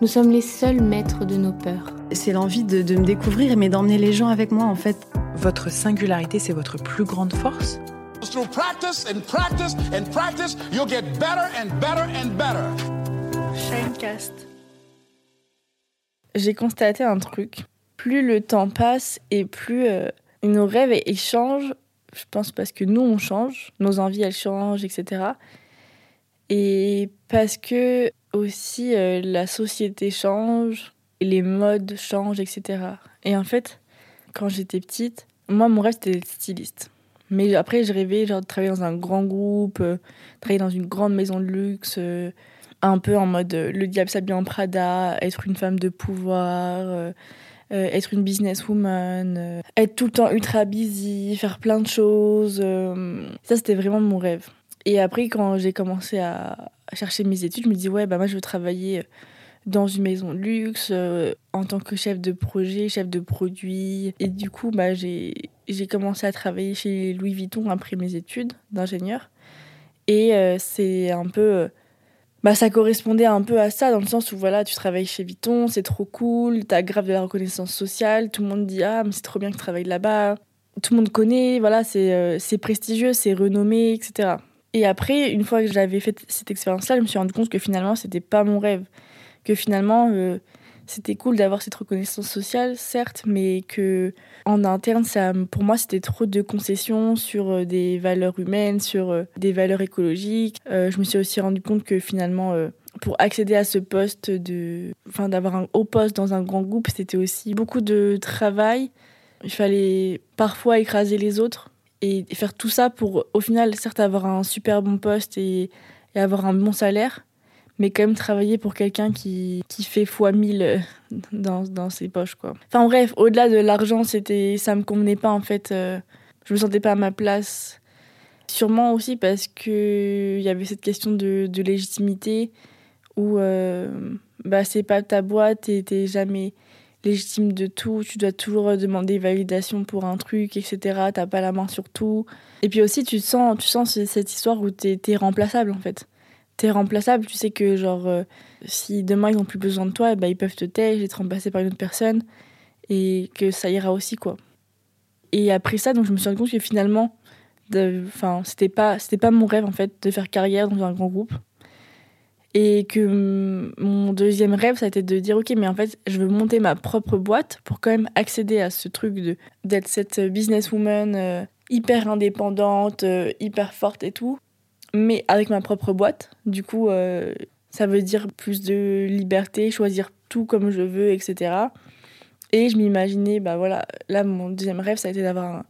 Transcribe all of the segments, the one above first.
nous sommes les seuls maîtres de nos peurs. C'est l'envie de, de me découvrir, mais d'emmener les gens avec moi en fait. Votre singularité, c'est votre plus grande force? Through practice and practice and practice, you'll get better and better and better. Shinecast. J'ai constaté un truc. Plus le temps passe et plus euh, nos rêves ils changent, je pense parce que nous on change, nos envies elles changent, etc. Et parce que aussi euh, la société change, les modes changent, etc. Et en fait, quand j'étais petite, moi mon rêve c'était d'être styliste. Mais après, je rêvais genre, de travailler dans un grand groupe, euh, travailler dans une grande maison de luxe, euh, un peu en mode le diable s'habille en Prada, être une femme de pouvoir, être une businesswoman, être tout le temps ultra busy, faire plein de choses. ça, c'était vraiment mon rêve. Et après, quand j'ai commencé à chercher mes études, je me dis ouais, bah moi, je veux travailler dans une maison de luxe euh, en tant que chef de projet, chef de produit. Et du coup, bah, j'ai commencé à travailler chez Louis Vuitton après mes études d'ingénieur. Et euh, c'est un peu. euh, Bah, ça correspondait un peu à ça, dans le sens où voilà, tu travailles chez Vuitton, c'est trop cool, t'as grave de la reconnaissance sociale, tout le monde dit Ah, mais c'est trop bien que tu travailles là-bas. Tout le monde connaît, voilà, c'est euh, c'est prestigieux, c'est renommé, etc. Et après, une fois que j'avais fait cette expérience-là, je me suis rendu compte que finalement, c'était pas mon rêve. Que finalement, euh, c'était cool d'avoir cette reconnaissance sociale, certes, mais que en interne, ça, pour moi, c'était trop de concessions sur euh, des valeurs humaines, sur euh, des valeurs écologiques. Je me suis aussi rendu compte que finalement, pour accéder à ce poste de, enfin, d'avoir un haut poste dans un grand groupe, c'était aussi beaucoup de travail. Il fallait parfois écraser les autres et faire tout ça pour, au final, certes, avoir un super bon poste et, avoir un bon salaire, mais quand même travailler pour quelqu'un qui, qui fait fois 1000 euh, dans, dans ses poches, quoi. Enfin bref, au-delà de l'argent, c'était, ça me convenait pas, en fait. euh, je me sentais pas à ma place. Sûrement aussi parce que il y avait cette question de, de légitimité où euh, bah, c'est pas ta boîte et t'es jamais légitime de tout. Tu dois toujours demander validation pour un truc, etc. T'as pas la main sur tout. Et puis aussi, tu sens, tu sens ce- cette histoire où t'es es remplaçable en fait. T'es remplaçable, tu sais que genre euh, si demain ils ont plus besoin de toi, bah, ils peuvent te taire et te remplacer par une autre personne et que ça ira aussi quoi. Et après ça, donc je me suis rendu compte que finalement, enfin c'était pas c'était pas mon rêve en fait de faire carrière dans un grand groupe et que mon deuxième rêve ça a été de dire ok mais en fait je veux monter ma propre boîte pour quand même accéder à ce truc de d'être cette businesswoman euh, hyper indépendante euh, hyper forte et tout. Mais avec ma propre boîte du coup euh, ça veut dire plus de liberté choisir tout comme je veux etc et je m'imaginais bah voilà là mon deuxième rêve ça a été d'avoir un-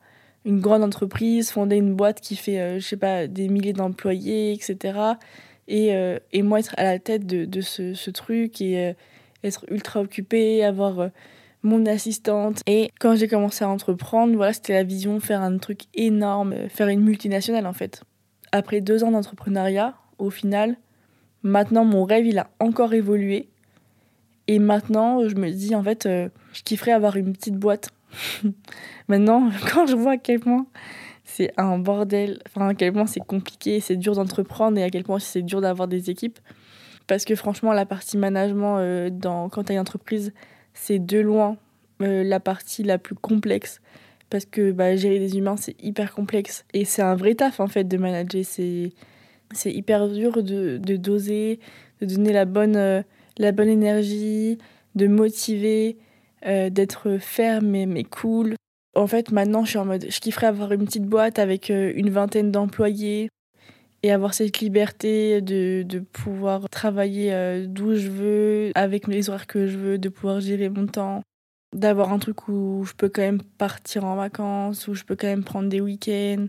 une grande entreprise fonder une boîte qui fait je sais pas des milliers d'employés etc et, euh, et moi être à la tête de, de ce, ce truc et euh, être ultra occupée, avoir euh, mon assistante. Et quand j'ai commencé à entreprendre, voilà, c'était la vision, faire un truc énorme, faire une multinationale en fait. Après deux ans d'entrepreneuriat, au final, maintenant mon rêve il a encore évolué. Et maintenant, je me dis en fait, je kifferais avoir une petite boîte. maintenant, quand je vois à quel point c'est un bordel. Enfin, à quel point c'est compliqué, c'est dur d'entreprendre et à quel point c'est dur d'avoir des équipes. Parce que franchement, la partie management, euh, dans, quand tu as une entreprise, c'est de loin euh, la partie la plus complexe. Parce que bah, gérer des humains, c'est hyper complexe. Et c'est un vrai taf, en fait, de manager. C'est, hyper dur de, de doser, de donner la bonne, euh, la bonne énergie, de motiver, d'être ferme mais cool. En fait, maintenant, je suis en mode, je kifferais avoir une petite boîte avec euh, une vingtaine d'employés et avoir cette liberté de, de pouvoir travailler euh, d'où je veux, avec les horaires que je veux, de pouvoir gérer mon temps, d'avoir un truc où je peux quand même partir en vacances, où je peux quand même prendre des week-ends.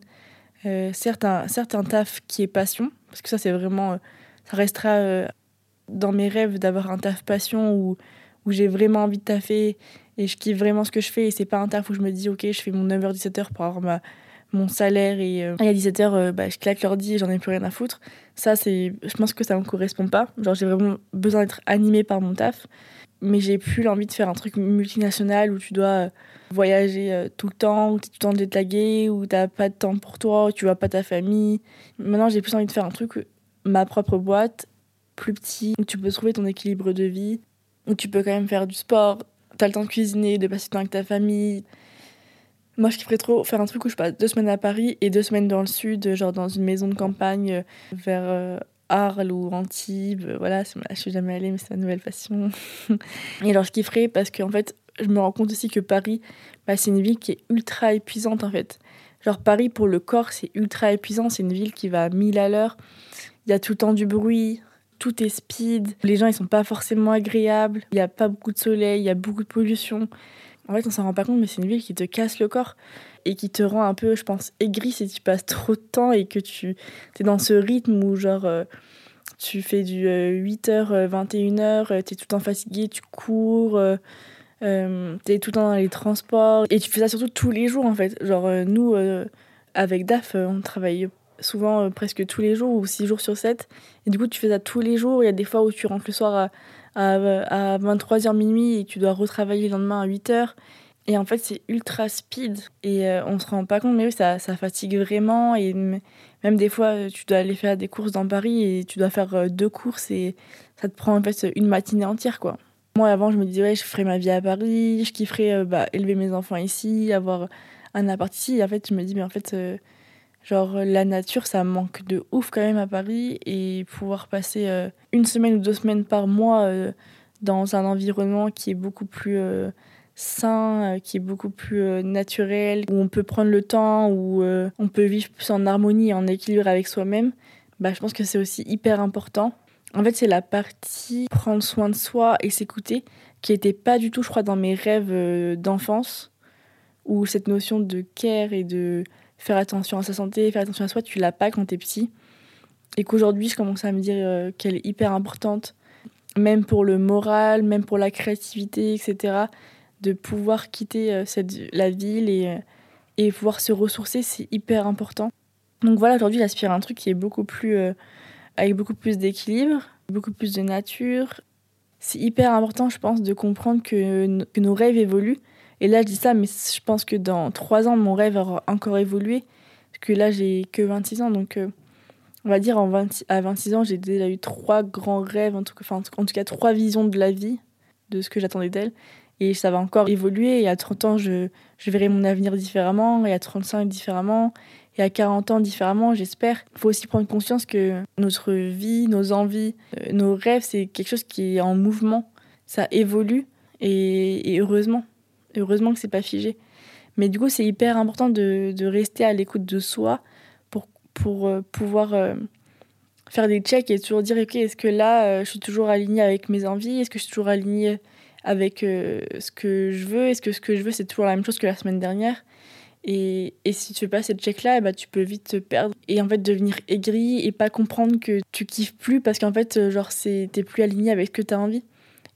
Euh, certes, un taf qui est passion, parce que ça, c'est vraiment, euh, ça restera dans mes rêves d'avoir un taf passion où, où j'ai vraiment envie de taffer et je kiffe vraiment ce que je fais et c'est pas un taf où je me dis ok je fais mon 9h-17h pour avoir ma, mon salaire et, euh, à 17h euh, bah, je claque l'ordi et j'en ai plus rien à foutre. Ça c'est je pense que ça me correspond pas. Genre j'ai vraiment besoin d'être animée par mon taf mais j'ai plus l'envie de faire un truc multinational où tu dois euh, voyager tout le temps, où tu es tout le temps détagué, où t'as pas de temps pour toi, où tu vois pas ta famille. Maintenant j'ai plus envie de faire un truc, ma propre boîte, plus petit, où tu peux trouver ton équilibre de vie, où tu peux quand même faire du sport, le temps de cuisiner, de passer du temps avec ta famille. Moi, je kifferais trop faire un truc où je passe deux semaines à Paris et deux semaines dans le sud, genre dans une maison de campagne euh, vers euh, Arles ou Antibes. Voilà, je suis jamais allée, mais c'est ma nouvelle passion. et alors, je kifferais parce qu'en fait, je me rends compte aussi que Paris, bah, c'est une ville qui est ultra épuisante en fait. Genre, Paris, pour le corps, c'est ultra épuisant. C'est une ville qui va à 1000 à l'heure. Il y a tout le temps du bruit, tout est speed. Les gens, ils sont pas forcément agréables. Il y a pas beaucoup de soleil, il y a beaucoup de pollution. En fait, on s'en rend pas compte, mais c'est une ville qui te casse le corps et qui te rend un peu, je pense, aigri si tu passes trop de temps et que tu es dans ce rythme où, genre, euh, tu fais du 8h, 21h, tu es tout le temps fatigué, tu cours, euh, euh, tu es tout le temps dans les transports et tu fais ça surtout tous les jours, en fait. Genre, nous, avec DAF, on travaille souvent presque tous les jours ou 6 jours sur 7. Et du coup, tu fais ça tous les jours. Il y a des fois où tu rentres le soir à, à, 23h minuit et tu dois retravailler le lendemain à 8h. Et en fait, c'est ultra speed. Et euh, on se rend pas compte, mais oui, ça, ça fatigue vraiment. Et même des fois, tu dois aller faire des courses dans Paris et tu dois faire euh, deux courses et ça te prend en fait une matinée entière, quoi. Moi, avant, je me disais, ouais, je ferais ma vie à Paris, je kifferais euh, bah, élever mes enfants ici, avoir un appart ici. Et en fait, je me dis, mais en fait, Genre, la nature, ça manque de ouf quand même à Paris. Et pouvoir passer euh, une semaine ou deux semaines par mois euh, dans un environnement qui est beaucoup plus euh, sain, qui est beaucoup plus naturel, où on peut prendre le temps, où on peut vivre plus en harmonie en équilibre avec soi-même, bah, je pense que c'est aussi hyper important. En fait, c'est la partie prendre soin de soi et s'écouter qui n'était pas du tout, je crois, dans mes rêves d'enfance, où cette notion de care et de faire attention à sa santé, faire attention à soi, tu l'as pas quand tu es petit. Et qu'aujourd'hui, je commence à me dire euh, qu'elle est hyper importante, même pour le moral, même pour la créativité, etc. De pouvoir quitter euh, cette, la ville et, euh, et pouvoir se ressourcer, c'est hyper important. Donc voilà, aujourd'hui, j'aspire à un truc qui est beaucoup plus. avec beaucoup plus d'équilibre, beaucoup plus de nature. C'est hyper important, je pense, de comprendre que, que nos rêves évoluent et là, je dis ça, mais je pense que dans trois ans, mon rêve aura encore évolué. Parce que là, j'ai que 26 ans. Donc, euh, on va dire, en 20, à 26 ans, j'ai déjà eu trois grands rêves, en tout, cas, en tout cas trois visions de la vie, de ce que j'attendais d'elle. Et ça va encore évoluer. Et à 30 ans, je, je verrai mon avenir différemment. Et à 35, différemment. Et à 40 ans, différemment, j'espère. Il faut aussi prendre conscience que notre vie, nos envies, euh, nos rêves, c'est quelque chose qui est en mouvement. Ça évolue. et heureusement. Heureusement que c'est pas figé. Mais du coup, c'est hyper important de, de rester à l'écoute de soi pour, pour euh, pouvoir euh, faire des checks et toujours dire ok, est-ce que là, euh, je suis toujours alignée avec mes envies? Est-ce que je suis toujours alignée avec ce que je veux? Est-ce que ce que je veux, c'est toujours la même chose que la semaine dernière? Et, et, si tu fais pas cette check là, eh ben, tu peux vite te perdre et en fait devenir aigri et pas comprendre que tu kiffes plus parce qu'en fait, genre, t'es plus aligné avec ce que tu as envie.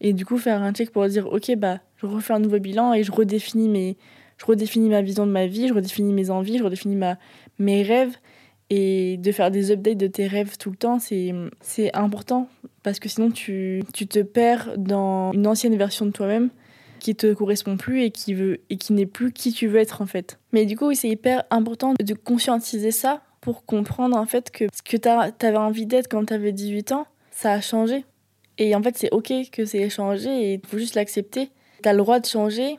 Et du coup, faire un check pour dire, ok, bah, je refais un nouveau bilan et je redéfinis, mes, je redéfinis ma vision de ma vie, je redéfinis mes envies, je redéfinis ma, mes rêves. Et de faire des updates de tes rêves tout le temps, c'est important parce que sinon tu, tu te perds dans une ancienne version de toi-même qui te correspond plus et qui veut et qui n'est plus qui tu veux être en fait. Mais du coup, c'est hyper important de conscientiser ça pour comprendre en fait que ce que tu avais envie d'être quand tu avais 18 ans, ça a changé. Et en fait, c'est ok que c'est changé et il faut juste l'accepter. Tu as le droit de changer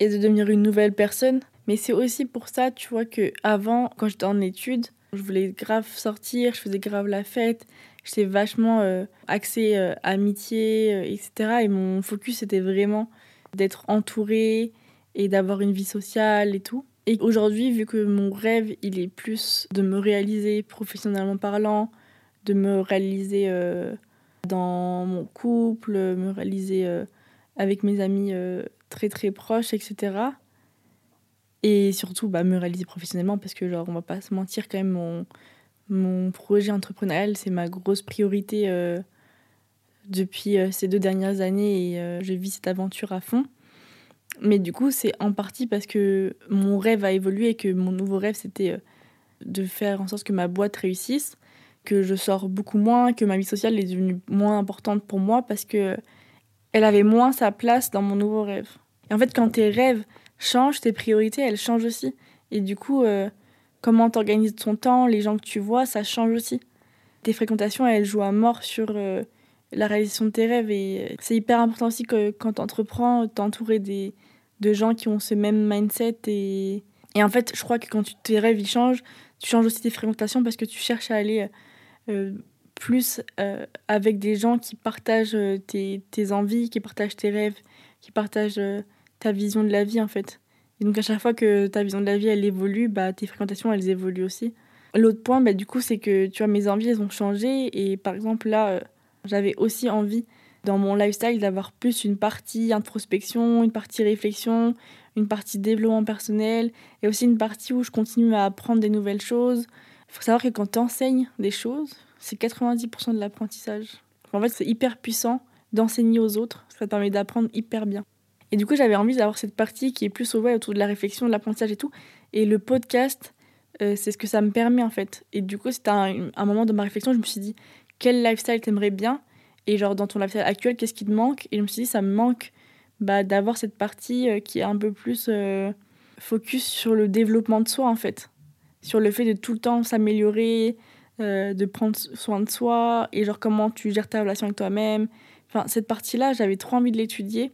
et de devenir une nouvelle personne. Mais c'est aussi pour ça, tu vois, que avant, quand j'étais en études, je voulais grave sortir, je faisais grave la fête, j'étais vachement euh, axée euh, amitié, euh, etc. Et mon focus, c'était vraiment d'être entourée et d'avoir une vie sociale et tout. Et aujourd'hui, vu que mon rêve, il est plus de me réaliser professionnellement parlant, de me réaliser dans mon couple, me réaliser euh, avec mes amis euh, très très proches, etc. Et surtout, bah, me réaliser professionnellement parce que, genre, on va pas se mentir, quand même, mon, mon projet entrepreneurial, c'est ma grosse priorité euh, depuis ces deux dernières années et je vis cette aventure à fond. Mais du coup, c'est en partie parce que mon rêve a évolué et que mon nouveau rêve, c'était de faire en sorte que ma boîte réussisse, que je sors beaucoup moins, que ma vie sociale est devenue moins importante pour moi parce que elle avait moins sa place dans mon nouveau rêve. Et en fait, quand tes rêves changent, tes priorités, elles changent aussi. Et du coup, euh, comment tu organises ton temps, les gens que tu vois, ça change aussi. Tes fréquentations, elles jouent à mort sur euh, la réalisation de tes rêves. Et euh, c'est hyper important aussi que quand tu entreprends, t'entourer des, de gens qui ont ce même mindset. Et, et en fait, je crois que quand tes rêves ils changent, tu changes aussi tes fréquentations parce que tu cherches à aller plus avec des gens qui partagent tes, tes, envies, qui partagent tes rêves, qui partagent ta vision de la vie en fait. Et donc à chaque fois que ta vision de la vie elle évolue, bah, tes fréquentations elles évoluent aussi. L'autre point, bah, du coup, c'est que tu vois, mes envies elles ont changé et par exemple là, j'avais aussi envie dans mon lifestyle d'avoir plus une partie introspection, une partie réflexion, une partie développement personnel et aussi une partie où je continue à apprendre des nouvelles choses. Il faut savoir que quand tu enseignes des choses, c'est 90% de l'apprentissage. En fait, c'est hyper puissant d'enseigner aux autres, ça permet d'apprendre hyper bien. Et du coup, j'avais envie d'avoir cette partie qui est plus autour de la réflexion, de l'apprentissage et tout. Et le podcast, euh, c'est ce que ça me permet en fait. Et du coup, c'était un, un, moment de ma réflexion, je me suis dit, quel lifestyle t'aimerais bien? Et genre, dans ton lifestyle actuel, qu'est-ce qui te manque? Et je me suis dit, ça me manque bah, d'avoir cette partie euh, qui est un peu plus euh, focus sur le développement de soi en fait. Sur le fait de tout le temps s'améliorer, euh, de prendre soin de soi et genre comment tu gères ta relation avec toi-même. Enfin, cette partie-là, j'avais trop envie de l'étudier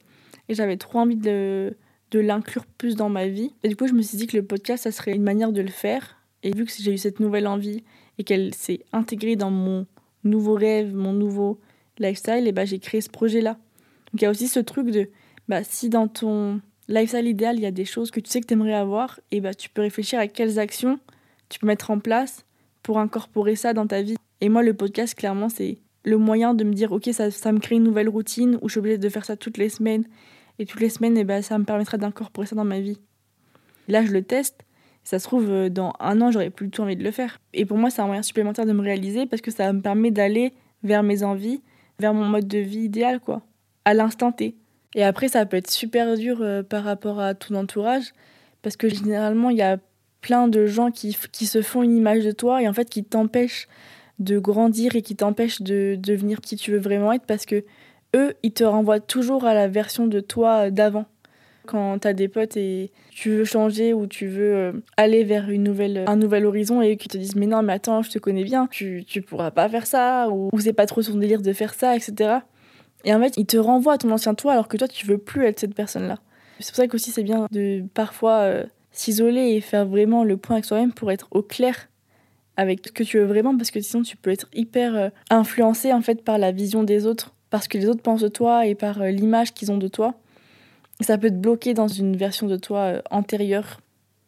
et j'avais trop envie de, de l'inclure plus dans ma vie. Et du coup, je me suis dit que le podcast, ça serait une manière de le faire. Et vu que j'ai eu cette nouvelle envie et qu'elle s'est intégrée dans mon nouveau rêve, mon nouveau lifestyle, et bah, j'ai créé ce projet-là. Donc il y a aussi ce truc de bah, si dans ton lifestyle idéal, il y a des choses que tu sais que tu aimerais avoir, et bah, tu peux réfléchir à quelles actions tu peux mettre en place pour incorporer ça dans ta vie. Et moi, le podcast, clairement, c'est le moyen de me dire, ok, ça, ça me crée une nouvelle routine où je suis obligée de faire ça toutes les semaines. Et toutes les semaines, et bah, ça me permettra d'incorporer ça dans ma vie. Là, je le teste. Ça se trouve, euh, dans un an, j'aurais tout envie de le faire. Et pour moi, c'est un moyen supplémentaire de me réaliser parce que ça me permet d'aller vers mes envies, vers mon mode de vie idéal, quoi. À l'instant T. Et après, ça peut être super dur euh, par rapport à ton entourage, parce que généralement, il y a plein de gens qui, qui, se font une image de toi et en fait qui t'empêchent de grandir et qui t'empêchent de devenir qui tu veux vraiment être, parce que eux, ils te renvoient toujours à la version de toi d'avant. Quand tu as des potes et tu veux changer ou tu veux euh, aller vers une nouvelle, un nouvel horizon et qu'ils te disent mais non mais attends je te connais bien, tu, tu pourras pas faire ça ou, c'est pas trop son délire de faire ça etc. Et en fait, il te renvoie à ton ancien toi alors que toi, tu veux plus être cette personne-là. C'est pour ça qu'aussi c'est bien de parfois euh, s'isoler et faire vraiment le point avec soi-même pour être au clair avec ce que tu veux vraiment parce que sinon tu peux être hyper euh, influencé en fait par la vision des autres, parce que les autres pensent de toi et par euh, l'image qu'ils ont de toi. Ça peut te bloquer dans une version de toi antérieure.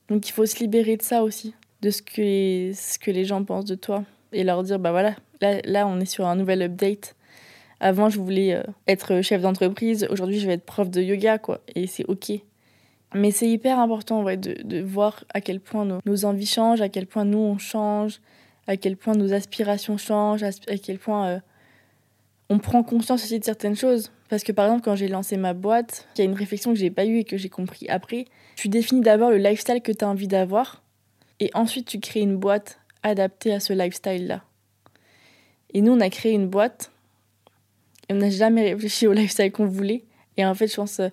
Donc il faut se libérer de ça aussi, de ce que les, ce que les gens pensent de toi et leur dire bah voilà, là, là on est sur un nouvel update avant, je voulais euh, être chef d'entreprise. Aujourd'hui, je vais être prof de yoga, quoi. Et c'est OK. Mais c'est hyper important de, voir à quel point nos, envies changent, à quel point nous, on change, à quel point nos aspirations changent, à, quel point euh, on prend conscience aussi de certaines choses. Parce que par exemple, quand j'ai lancé ma boîte, il y a une réflexion que j'ai pas eue et que j'ai compris après. Tu définis d'abord le lifestyle que tu as envie d'avoir et ensuite tu crées une boîte adaptée à ce lifestyle-là. Et nous, on a créé une boîte on n'a jamais réfléchi au lifestyle qu'on voulait. Et en fait, je pense euh,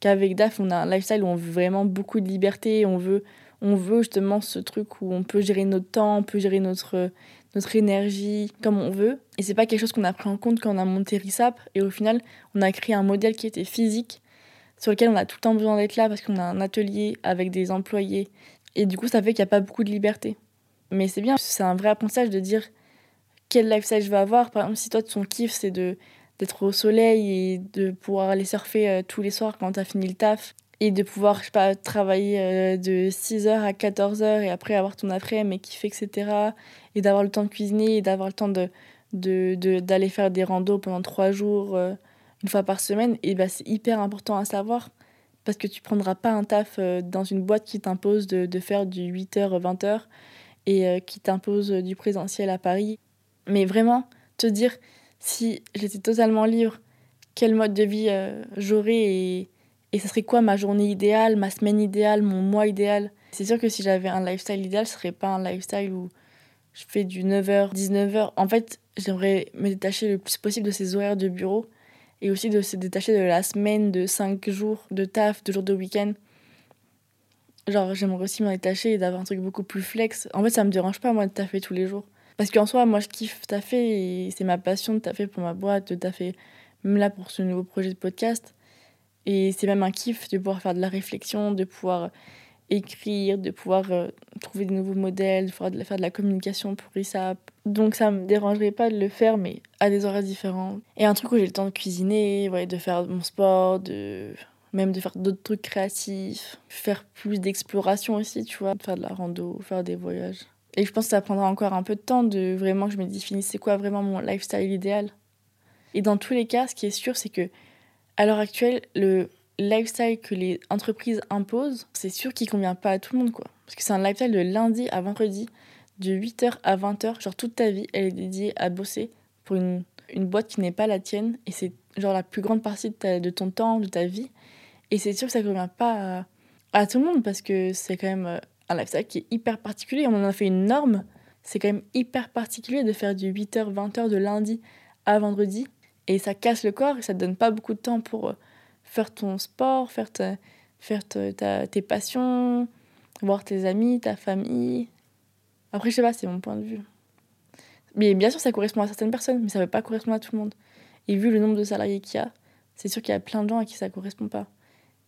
qu'avec DAF, on a un lifestyle où on veut vraiment beaucoup de liberté. On veut, on veut justement ce truc où on peut gérer notre temps, on peut gérer notre, notre énergie comme on veut. Et c'est pas quelque chose qu'on a pris en compte quand on a monté RISAP. Et au final, on a créé un modèle qui était physique, sur lequel on a tout le temps besoin d'être là parce qu'on a un atelier avec des employés. Et du coup, ça fait qu'il n'y a pas beaucoup de liberté. Mais c'est bien, c'est un vrai apprentissage de dire quel lifestyle je veux avoir. Par exemple, si toi, ton kiff, c'est de d'être au soleil et de pouvoir aller surfer euh, tous les soirs quand tu as fini le taf et de pouvoir je sais pas travailler euh, de 6h à 14h et après avoir ton après mais kiffer etc et d'avoir le temps de cuisiner et d'avoir le temps de d'aller de, faire des randos pendant trois jours euh, une fois par semaine et bah c'est hyper important à savoir parce que tu prendras pas un taf dans une boîte qui t'impose de, de, faire du 8h 20h et qui t'impose du présentiel à Paris. Mais vraiment te dire si j'étais totalement libre, quel mode de vie euh, j'aurais et, et serait quoi ma journée idéale, ma semaine idéale, mon mois idéal? C'est sûr que si j'avais un lifestyle idéal, ce serait pas un lifestyle où je fais du 9h, 19h. En fait, j'aimerais me détacher le plus possible de ces horaires de bureau et aussi de se détacher de la semaine de 5 jours de taf, de jours de week-end. Genre, j'aimerais aussi m'en détacher et d'avoir un truc beaucoup plus flex. En fait, ça me dérange pas, moi, de taffer tous les jours. Parce qu'en soi, moi, je kiffe taffer et c'est ma passion de taffer pour ma boîte, de taffer même là pour ce nouveau projet de podcast. Et c'est même un kiff de pouvoir faire de la réflexion, de pouvoir écrire, de pouvoir euh, trouver de nouveaux modèles, de pouvoir faire de la communication pour ISAP. Donc ça me dérangerait pas de le faire, mais à des horaires différents. Et un truc où j'ai le temps de cuisiner, ouais, de faire mon sport, de même de faire d'autres trucs créatifs, faire plus d'exploration aussi, tu vois, faire de la rando, faire des voyages. Et je pense que ça prendra encore un peu de temps de vraiment que je me définisse c'est quoi vraiment mon lifestyle idéal. Et dans tous les cas, ce qui est sûr, c'est que à l'heure actuelle, le lifestyle que les entreprises imposent, c'est sûr qu'il convient pas à tout le monde, quoi. Parce que c'est un lifestyle de lundi à vendredi, de 8h à 20h, genre toute ta vie, elle est dédiée à bosser pour une, une boîte qui n'est pas la tienne, et c'est genre la plus grande partie de, ton temps, de ta vie. Et c'est sûr que ça convient pas à, à tout le monde, parce que c'est quand même euh, un lifestyle qui est hyper particulier. On en a fait une norme, c'est quand même hyper particulier de faire du 8h, 20h de lundi à vendredi, et ça casse le corps, et ça te donne pas beaucoup de temps pour euh, faire ton sport, faire, faire ta, tes passions, voir tes amis, ta famille. Après, je sais pas, c'est mon point de vue. Mais bien sûr, ça correspond à certaines personnes, mais ça ne veut pas correspondre à tout le monde. Et vu le nombre de salariés qu'il y a, c'est sûr qu'il y a plein de gens à qui ça ne correspond pas.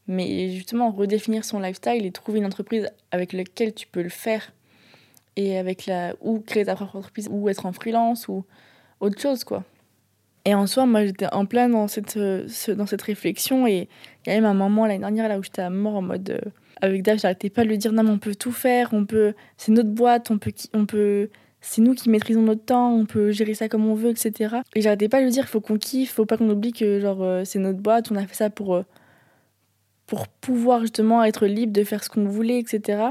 Mais justement, redéfinir son lifestyle et trouver une entreprise avec laquelle tu peux le faire, et avec la ou créer ta propre entreprise, ou être en freelance, ou autre chose, quoi. Et en soi, moi, j'étais en plein dans cette, dans cette réflexion. Et il y a même un moment l'année dernière là où j'étais à mort en mode. Euh, avec Dave, j'arrêtais pas de lui dire non, mais on peut tout faire. On peut, c'est notre boîte. On peut, on peut, c'est nous qui maîtrisons notre temps. On peut gérer ça comme on veut, etc. Et j'arrêtais pas de lui dire faut qu'on kiffe. Faut pas qu'on oublie que genre euh, c'est notre boîte. On a fait ça pour euh, pour pouvoir justement être libre de faire ce qu'on voulait, etc.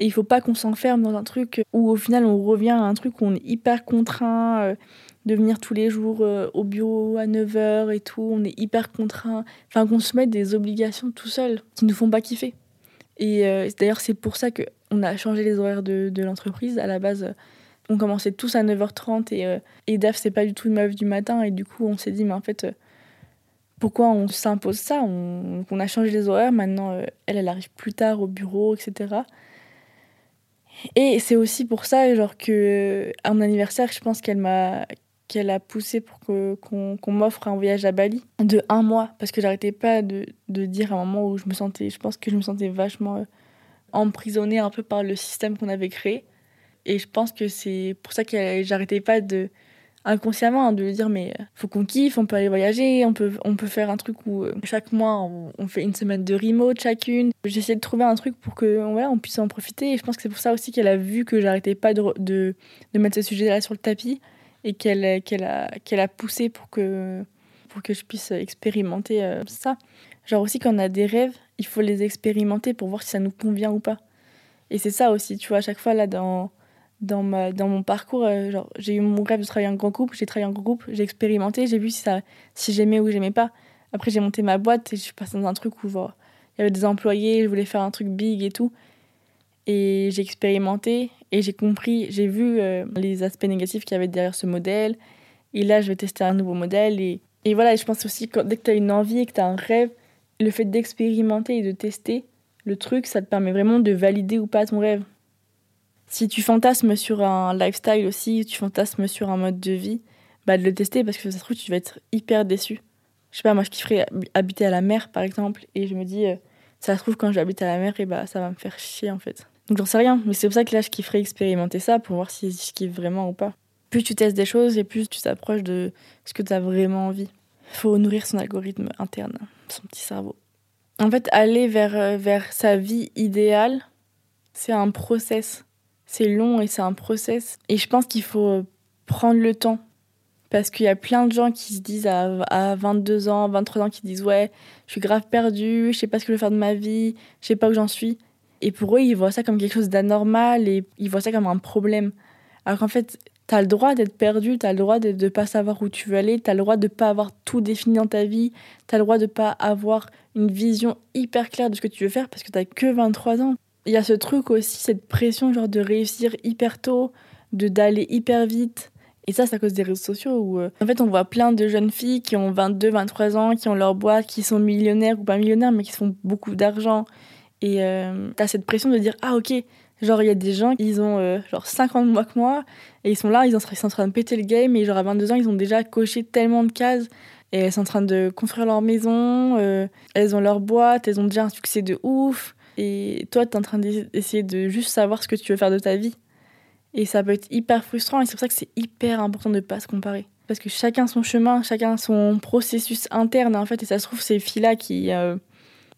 Et il faut pas qu'on s'enferme dans un truc où au final on revient à un truc où on est hyper contraint de venir tous les jours euh, au bureau à 9h et tout, on est hyper contraint. Enfin, qu'on se mette des obligations tout seul qui nous font pas kiffer. Et euh, d'ailleurs, c'est pour ça qu'on a changé les horaires de, l'entreprise. À la base, on commençait tous à 9h30 et, euh, et DAF, c'est pas du tout une meuf du matin. Et du coup, on s'est dit, mais en fait, pourquoi on s'impose ça on, a changé les horaires. Maintenant, elle, elle arrive plus tard au bureau, etc. Et c'est aussi pour ça, genre, que à mon anniversaire, je pense qu'elle m'a qu'elle a poussé pour que, qu'on, m'offre un voyage à Bali de un mois. Parce que j'arrêtais pas de, de, dire à un moment où je me sentais, je pense que je me sentais vachement euh, emprisonnée un peu par le système qu'on avait créé. Et je pense que c'est pour ça que j'arrêtais pas de inconsciemment hein, de dire mais euh, faut qu'on kiffe, on peut aller voyager, on peut, on peut faire un truc où euh, chaque mois on, fait une semaine de remote chacune. J'essayais de trouver un truc pour que voilà, on puisse en profiter et je pense que c'est pour ça aussi qu'elle a vu que j'arrêtais pas de, de, mettre ce sujet-là sur le tapis et qu'elle qu'elle a, a poussé pour que, pour que je puisse expérimenter euh, ça. Genre aussi quand on a des rêves, il faut les expérimenter pour voir si ça nous convient ou pas. Et c'est ça aussi, tu vois, à chaque fois là dans, dans, ma, dans mon parcours, euh, j'ai eu mon rêve de travailler en grand groupe, j'ai travaillé en grand groupe, j'ai expérimenté, j'ai vu si, si j'aimais ou j'aimais pas. Après j'ai monté ma boîte et je suis passée dans un truc où il y avait des employés, je voulais faire un truc big et tout. Et j'ai expérimenté et j'ai compris, j'ai vu euh, les aspects négatifs qu'il y avait derrière ce modèle. Et là, je vais tester un nouveau modèle. Et, et voilà, je pense aussi que dès que tu as une envie et que tu as un rêve, le fait d'expérimenter et de tester le truc, ça te permet vraiment de valider ou pas ton rêve. Si tu fantasmes sur un lifestyle aussi, tu fantasmes sur un mode de vie, bah de le tester parce que ça se trouve, tu vas être hyper déçu. Je sais pas, moi je kifferais habiter à la mer par exemple, et je me dis, euh, ça se trouve, quand j'habite à la mer, et bah ça va me faire chier en fait. Donc j'en sais rien, mais c'est pour ça que là je kifferais expérimenter ça pour voir si je kiffe vraiment ou pas. Plus tu testes des choses et plus tu t'approches de ce que tu as vraiment envie. Faut nourrir son algorithme interne, son petit cerveau. En fait, aller vers, euh, vers sa vie idéale, c'est un process. C'est long et c'est un process. Et je pense qu'il faut euh, prendre le temps. Parce qu'il y a plein de gens qui se disent à, à 22 ans, 23 ans, qui disent Ouais, je suis grave perdu, je sais pas ce que je veux faire de ma vie, je sais pas où j'en suis. Et pour eux, ils voient ça comme quelque chose d'anormal et ils voient ça comme un problème. Alors qu'en fait, T'as le droit d'être perdu, t'as le droit de ne pas savoir où tu veux aller, t'as le droit de ne pas avoir tout défini dans ta vie, t'as le droit de ne pas avoir une vision hyper claire de ce que tu veux faire parce que t'as que 23 ans. Il y a ce truc aussi, cette pression genre de réussir hyper tôt, de d'aller hyper vite. Et ça, c'est à cause des réseaux sociaux où, euh, en fait, on voit plein de jeunes filles qui ont 22, 23 ans, qui ont leur boîte, qui sont millionnaires ou pas millionnaires, mais qui font beaucoup d'argent. Et euh, t'as cette pression de dire, ah ok, Genre, il y a des gens, ils ont euh, genre 50 mois que moi, et ils sont là, ils sont en train de péter le game, et genre à 22 ans, ils ont déjà coché tellement de cases, et elles sont en train de construire leur maison, euh, elles ont leur boîte, elles ont déjà un succès de ouf, et toi, tu es en train d'essayer de juste savoir ce que tu veux faire de ta vie. Et ça peut être hyper frustrant, et c'est pour ça que c'est hyper important de ne pas se comparer. Parce que chacun son chemin, chacun son processus interne, en fait, et ça se trouve, ces filles-là qui. Euh,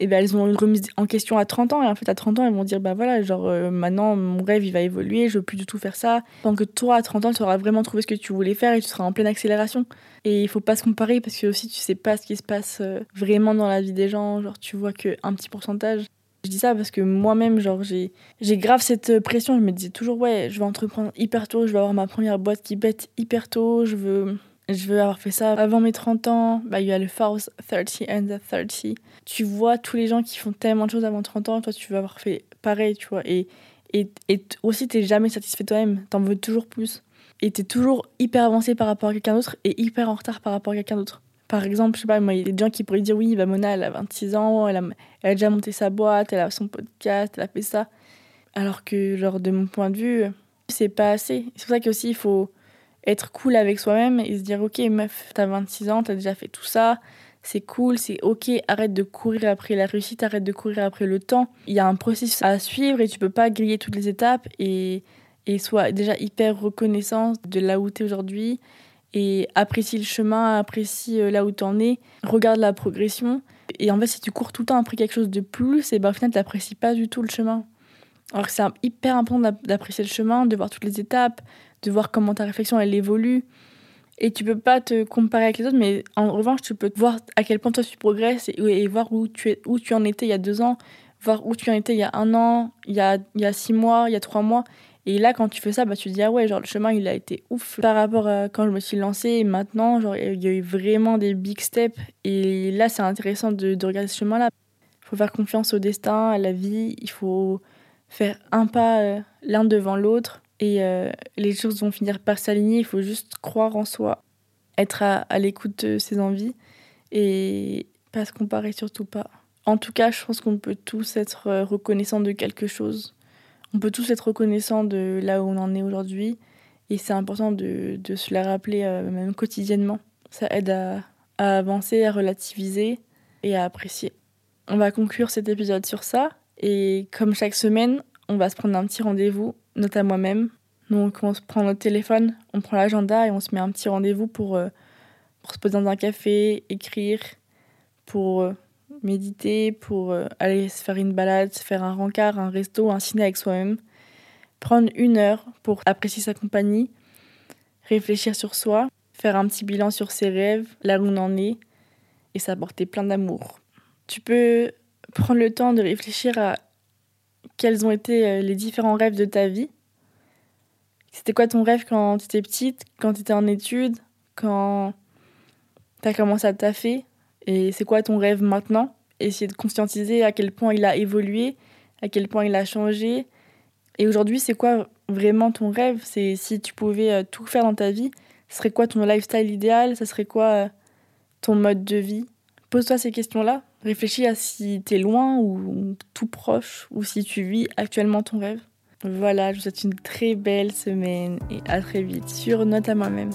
et ben elles ont une remise en question à 30 ans et en fait à 30 ans elles vont dire bah voilà genre euh, maintenant mon rêve il va évoluer je veux plus du tout faire ça tant que toi à 30 ans tu auras vraiment trouvé ce que tu voulais faire et tu seras en pleine accélération et il faut pas se comparer parce que aussi tu sais pas ce qui se passe euh, vraiment dans la vie des gens genre tu vois que un petit pourcentage je dis ça parce que moi-même, genre, j'ai, grave cette pression. Je me disais toujours, ouais, je vais entreprendre hyper tôt, je vais avoir ma première boîte qui bête hyper tôt, je veux je veux avoir fait ça avant mes 30 ans. Bah, il y a le Force 30 and the 30. Tu vois tous les gens qui font tellement de choses avant 30 ans, toi tu veux avoir fait pareil, tu vois. Et, et, et aussi, t'es jamais satisfait toi-même, t'en veux toujours plus. Et t'es toujours hyper avancé par rapport à quelqu'un d'autre et hyper en retard par rapport à quelqu'un d'autre. Par exemple, je sais pas, moi, il y a des gens qui pourraient dire oui, bah Mona, elle a 26 ans, elle a, déjà monté sa boîte, elle a son podcast, elle a fait ça. Alors que, genre, de mon point de vue, c'est pas assez. C'est pour ça qu'aussi, il faut être cool avec soi-même et se dire ok meuf t'as 26 ans t'as déjà fait tout ça c'est cool c'est ok arrête de courir après la réussite arrête de courir après le temps il y a un processus à suivre et tu peux pas griller toutes les étapes et et sois déjà hyper reconnaissant de là où t'es aujourd'hui et apprécie le chemin apprécie euh, là où t'en es regarde la progression et en fait si tu cours tout le temps après quelque chose de plus et ben au final t'apprécies pas du tout le chemin alors que c'est hyper important d'apprécier le chemin de voir toutes les étapes de voir comment ta réflexion elle évolue. Et tu peux pas te comparer avec les autres, mais en revanche, tu peux voir à quel point toi tu progresses et, voir où tu, es, où tu en étais il y a deux ans, voir où tu en étais il y a un an, il y a, il y a six mois, il y a trois mois. Et là, quand tu fais ça, bah, tu te dis, ah ouais, genre le chemin, il a été ouf par rapport à quand je me suis lancée. Maintenant, genre, il y a eu vraiment des big steps. Et là, c'est intéressant de, de regarder ce chemin-là. Il faut faire confiance au destin, à la vie. Il faut faire un pas euh, l'un devant l'autre et euh, les choses vont finir par s'aligner. Il faut juste croire en soi, être à, l'écoute de ses envies et pas se comparer surtout pas. En tout cas, je pense qu'on peut tous être euh, reconnaissants de quelque chose. On peut tous être reconnaissants de là où on en est aujourd'hui. Et c'est important de, de, se la rappeler euh, même quotidiennement. Ça aide à, à avancer, à relativiser et à apprécier. On va conclure cet épisode sur ça. Et comme chaque semaine, on va se prendre un petit rendez-vous note à moi-même. Donc on se prend notre téléphone, on prend l'agenda et on se met un petit rendez-vous pour, euh, pour se poser dans un café, écrire, pour euh, méditer, pour euh, aller se faire une balade, faire un rencard, un resto, un ciné avec soi-même. Prendre une heure pour apprécier sa compagnie, réfléchir sur soi, faire un petit bilan sur ses rêves, là où on en est, et s'apporter plein d'amour. Tu peux prendre le temps de réfléchir à quels ont été euh, les différents rêves de ta vie. C'était quoi ton rêve quand tu étais petite, quand tu étais en études, quand tu as commencé à taffer? Et c'est quoi ton rêve maintenant? Essayer de conscientiser à quel point il a évolué, à quel point il a changé. Et aujourd'hui, c'est quoi vraiment ton rêve? C'est si tu pouvais euh, tout faire dans ta vie, ce serait quoi ton lifestyle idéal? Ça serait quoi euh, ton mode de vie? Pose-toi ces questions-là Réfléchis à si tu es loin ou tout proche, ou si tu vis actuellement ton rêve. Voilà, je vous souhaite une très belle semaine et à très vite sur Note à moi-même.